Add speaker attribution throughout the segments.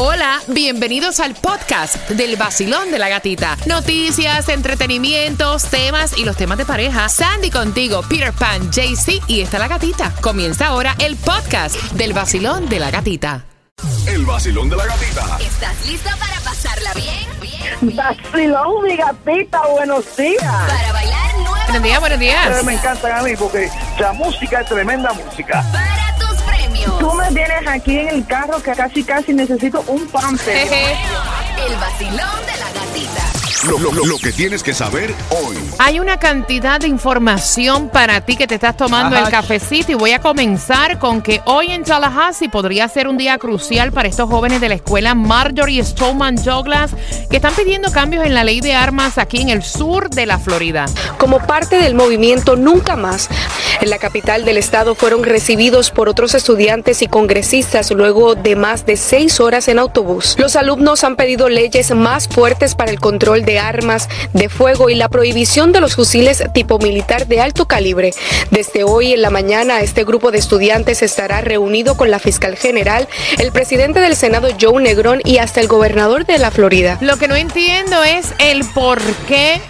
Speaker 1: Hola, bienvenidos al podcast del vacilón de la gatita. Noticias, entretenimientos, temas y los temas de pareja. Sandy contigo, Peter Pan, JC y está la gatita. Comienza ahora el podcast del vacilón de la gatita.
Speaker 2: El vacilón de la gatita.
Speaker 3: ¿Estás lista para pasarla bien? Bien.
Speaker 4: Vacilón, mi gatita, buenos días.
Speaker 3: Para bailar nueva
Speaker 1: Buenos días, buenos
Speaker 4: Ustedes
Speaker 1: días.
Speaker 4: me encantan a mí porque la música es tremenda música. Tú me tienes aquí en el carro que casi casi necesito un pamper.
Speaker 3: El vacilón de.
Speaker 2: Lo, lo- lo- lo que tienes que saber hoy.
Speaker 1: Hay una cantidad de información para ti que te estás tomando
Speaker 5: Ajá.
Speaker 1: el cafecito y voy a comenzar con que hoy en Tallahassee podría ser un día crucial para estos jóvenes de la escuela Marjorie Stoneman Douglas que están pidiendo cambios en la ley de armas aquí en el sur de la Florida.
Speaker 6: Como parte del movimiento Nunca Más, en la capital del estado fueron recibidos por otros estudiantes y congresistas luego de más de seis horas en autobús. Los alumnos han pedido leyes más fuertes para el control de armas de fuego y la prohibición de los fusiles tipo militar de alto calibre. Desde hoy en la mañana, este grupo de estudiantes estará reunido con la fiscal general, el presidente del Senado Joe Negrón y hasta el gobernador de la Florida.
Speaker 1: Lo que no entiendo es el por qué,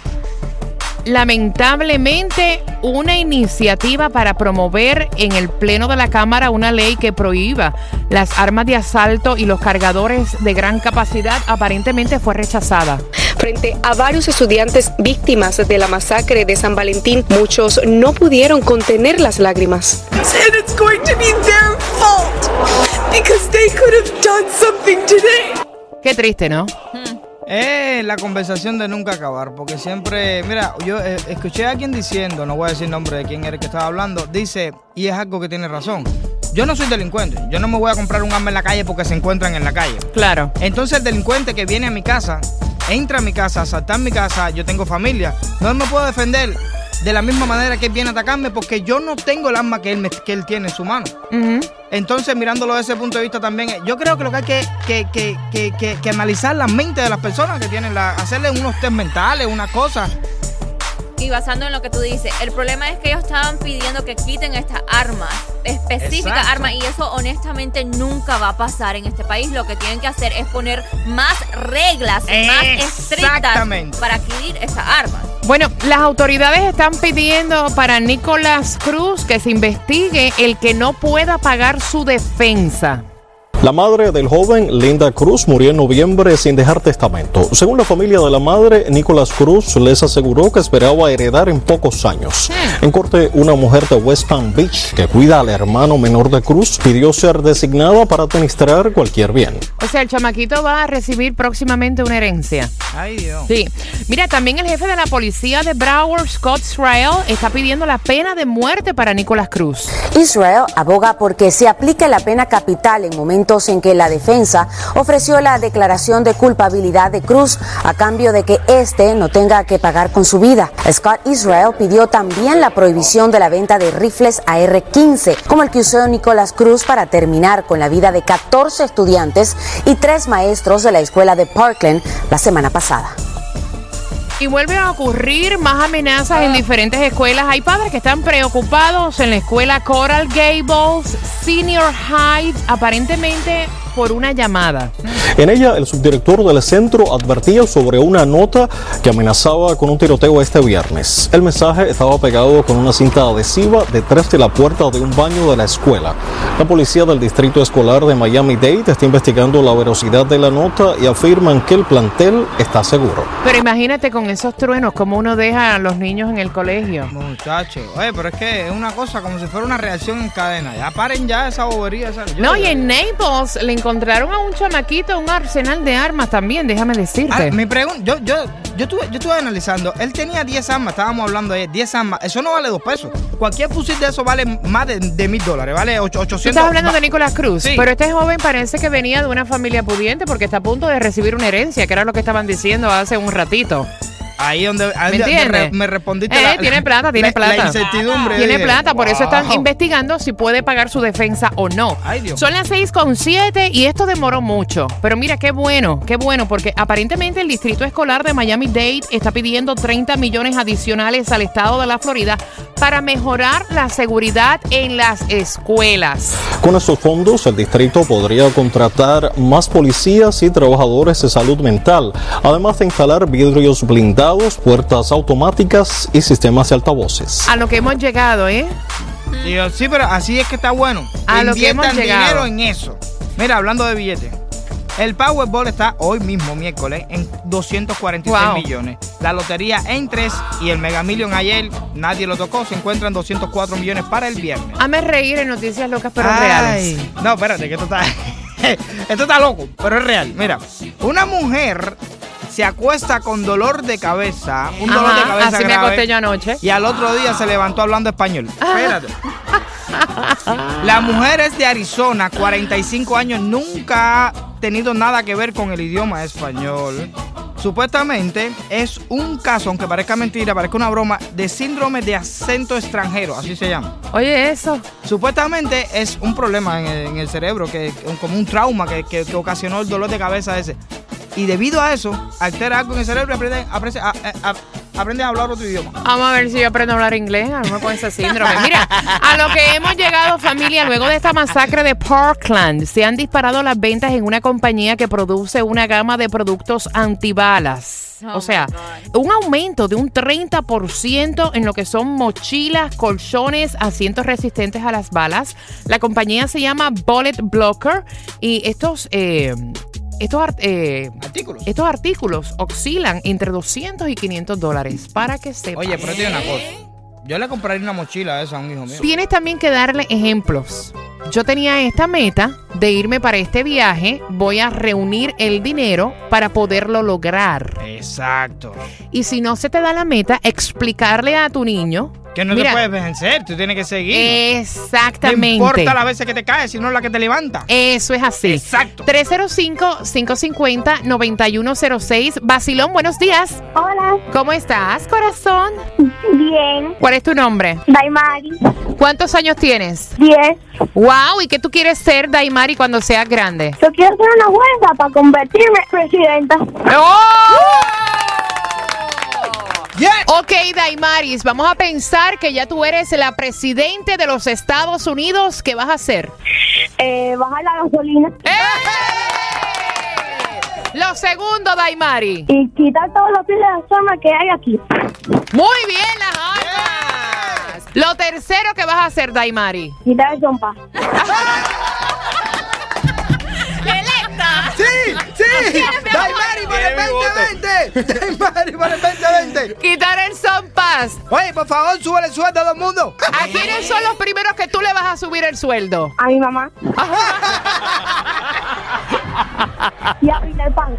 Speaker 1: lamentablemente, una iniciativa para promover en el Pleno de la Cámara una ley que prohíba las armas de asalto y los cargadores de gran capacidad aparentemente fue rechazada.
Speaker 6: Frente a varios estudiantes víctimas de la masacre de San Valentín, muchos no pudieron contener las lágrimas.
Speaker 7: And it's going to be their fault because they could have done something today.
Speaker 1: Qué triste, ¿no?
Speaker 5: Es la conversación de nunca acabar, porque siempre, mira, yo eh, escuché a alguien diciendo, no voy a decir nombre de quién era el que estaba hablando, dice, y es algo que tiene razón, yo no soy delincuente, yo no me voy a comprar un arma en la calle porque se encuentran en la calle.
Speaker 1: Claro.
Speaker 5: Entonces el delincuente que viene a mi casa, entra a mi casa, salta en mi casa, yo tengo familia, no me puedo defender de la misma manera que él viene a atacarme porque yo no tengo el arma que él, me- que él tiene en su mano. Entonces, mirándolo desde ese punto de vista también, yo creo que lo que hay que, que, que, que, que, que analizar la mente de las personas que tienen, la, hacerle unos test mentales, una cosa.
Speaker 8: Y basando en lo que tú dices, el problema es que ellos estaban pidiendo que quiten estas armas, específicas armas, y eso honestamente nunca va a pasar en este país. Lo que tienen que hacer es poner más reglas, más estrictas para adquirir estas armas.
Speaker 1: Bueno, las autoridades están pidiendo para Nicolás Cruz que se investigue el que no pueda pagar su defensa.
Speaker 9: La madre del joven, Linda Cruz, murió en noviembre sin dejar testamento. Según la familia de la madre, Nicolás Cruz les aseguró que esperaba heredar en pocos años. En corte, una mujer de West Palm Beach, que cuida al hermano menor de Cruz, pidió ser designada para administrar cualquier bien.
Speaker 1: O sea, el chamaquito va a recibir próximamente una herencia.
Speaker 5: Ay, Dios.
Speaker 1: Sí. Mira, también el jefe de la policía de Broward, Scott Israel, está pidiendo la pena de muerte para Nicolás Cruz.
Speaker 10: Israel aboga porque se aplique la pena capital en momentos en que la defensa ofreció la declaración de culpabilidad de Cruz a cambio de que éste no tenga que pagar con su vida. Scott Israel pidió también la prohibición de la venta de rifles AR-15, como el que usó Nicolás Cruz para terminar con la vida de 14 estudiantes y tres maestros de la escuela de Parkland la semana pasada.
Speaker 1: Y vuelve a ocurrir más amenazas en diferentes escuelas. Hay padres que están preocupados en la escuela Coral Gables Senior High, aparentemente por una llamada.
Speaker 9: En ella, el subdirector del centro advertía sobre una nota que amenazaba con un tiroteo este viernes. El mensaje estaba pegado con una cinta adhesiva detrás de la puerta de un baño de la escuela. La policía del distrito escolar de Miami-Dade está investigando la veracidad de la nota y afirman que el plantel está seguro.
Speaker 1: Pero imagínate con esos truenos, cómo uno deja a los niños en el colegio.
Speaker 5: Muchachos, oye, pero es que es una cosa como si fuera una reacción en cadena. Ya paren ya esa bobería. esa-
Speaker 1: No, y en Naples le encontraron a un chamaquito un arsenal de armas también, déjame decirte.
Speaker 5: Ah, mi pregunta, yo, yo, yo, estuve, yo estuve analizando, él tenía 10 armas, estábamos hablando de 10 armas, eso no vale 2 pesos. Cualquier fusil de eso vale más de, mil dólares, vale ocho- 800
Speaker 1: Tú estás hablando de Nicolás Cruz,
Speaker 5: Sí.
Speaker 1: pero este joven parece que venía de una familia pudiente porque está a punto de recibir una herencia, que era lo que estaban diciendo hace un ratito.
Speaker 5: Ahí donde, ahí
Speaker 1: ¿Me
Speaker 5: donde
Speaker 1: entiendes?
Speaker 5: re- me respondiste
Speaker 1: Eh,
Speaker 5: la-
Speaker 1: tiene plata, tiene
Speaker 5: la-
Speaker 1: plata.
Speaker 5: La incertidumbre.
Speaker 1: Tiene
Speaker 5: dije,
Speaker 1: plata, por eso están investigando si puede pagar su defensa o no.
Speaker 5: Ay, Dios.
Speaker 1: Son las 6 con 7 y esto demoró mucho. Pero mira, qué bueno, qué bueno, porque aparentemente el Distrito Escolar de Miami-Dade está pidiendo 30 millones adicionales al estado de la Florida para mejorar la seguridad en las escuelas.
Speaker 9: Con estos fondos, el distrito podría contratar más policías y trabajadores de salud mental, además de instalar vidrios blindados, puertas automáticas y sistemas de altavoces.
Speaker 1: A lo que hemos llegado, ¿eh?
Speaker 5: Digo, sí, pero así es que está bueno.
Speaker 1: A lo que hemos llegado.
Speaker 5: dinero en eso. Mira, hablando de billetes. El Powerball está hoy mismo, miércoles, en 246
Speaker 1: Wow.
Speaker 5: millones. La lotería en 3 y el Mega Million ayer, nadie lo tocó, se encuentran 204 millones para el viernes.
Speaker 1: Hazme reír en noticias locas pero
Speaker 5: Ay.
Speaker 1: reales.
Speaker 5: No, espérate, que esto está. esto está loco, pero es real. Mira, una mujer se acuesta con dolor de cabeza, un dolor de cabeza
Speaker 1: así me
Speaker 5: grave,
Speaker 1: acosté yo anoche.
Speaker 5: y al otro día se levantó hablando español. Espérate. La mujer es de Arizona, 45 años, nunca ha tenido nada que ver con el idioma español. Supuestamente es un caso, aunque parezca mentira, parezca una broma, de síndrome de acento extranjero, así se llama.
Speaker 1: Oye, eso.
Speaker 5: Supuestamente es un problema en el, en el cerebro, que, que- como un trauma que, que- que ocasionó el dolor de cabeza ese. Y debido a eso, altera algo en el cerebro y aprende, aprende, a, a- aprende a hablar otro idioma.
Speaker 1: Vamos a ver si yo aprendo a hablar inglés, a lo mejor con ese síndrome. Mira, a lo que hemos llegado, familia, luego de esta masacre de Parkland, se han disparado las ventas en una compañía que produce una gama de productos antibalas.
Speaker 8: Oh
Speaker 1: o sea, un aumento de un 30% en lo que son mochilas, colchones, asientos resistentes a las balas. La compañía se llama Bullet Blocker y estos... eh, estos, eh,
Speaker 5: Artículos.
Speaker 1: estos artículos oscilan entre 200 y 500 dólares para que sepas.
Speaker 5: Oye, pero te digo una cosa. Yo le compraría una mochila a esa a un hijo mío.
Speaker 1: Tienes también que darle ejemplos. Yo tenía esta meta de irme para este viaje. Voy a reunir el dinero para poderlo lograr.
Speaker 5: Exacto.
Speaker 1: Y si no se te da la meta, explicarle a tu niño.
Speaker 5: Que no
Speaker 1: Mira,
Speaker 5: te puedes vencer, tú tienes que seguir.
Speaker 1: Exactamente.
Speaker 5: No importa las veces que te caes, sino la que te levanta.
Speaker 1: Eso es así.
Speaker 5: Exacto.
Speaker 1: 305-550-9106. Basilón, buenos días.
Speaker 11: Hola,
Speaker 1: ¿Cómo estás, corazón?
Speaker 11: bien.
Speaker 1: ¿Cuál es tu nombre?
Speaker 11: Daimari,
Speaker 1: ¿Cuántos años tienes?
Speaker 11: 10.
Speaker 1: Wow, ¿y qué tú quieres ser, Daimari, cuando seas grande?
Speaker 11: Yo quiero hacer una huelga para convertirme en presidenta.
Speaker 1: Ok, Daimaris, vamos a pensar que ya tú eres la presidente de los Estados Unidos. ¿Qué vas a hacer?
Speaker 11: Eh, bajar la gasolina.
Speaker 1: Lo segundo, Daimari.
Speaker 11: Y quitar todos los pies de la zona que hay aquí.
Speaker 1: Muy bien, las armas. Lo tercero que vas a hacer, Daimari.
Speaker 11: Quitar el zompa.
Speaker 8: ¡Electa!
Speaker 5: ¡Sí! ¡Sí! ¡Daimari por el 2020! ¡Daimari por el 2020!
Speaker 1: Quitar el son paz.
Speaker 5: Oye, por favor, sube el sueldo a todo el mundo.
Speaker 1: ¿A quiénes son los primeros que tú le vas a subir el sueldo?
Speaker 11: A mi mamá. y a Peter Pan.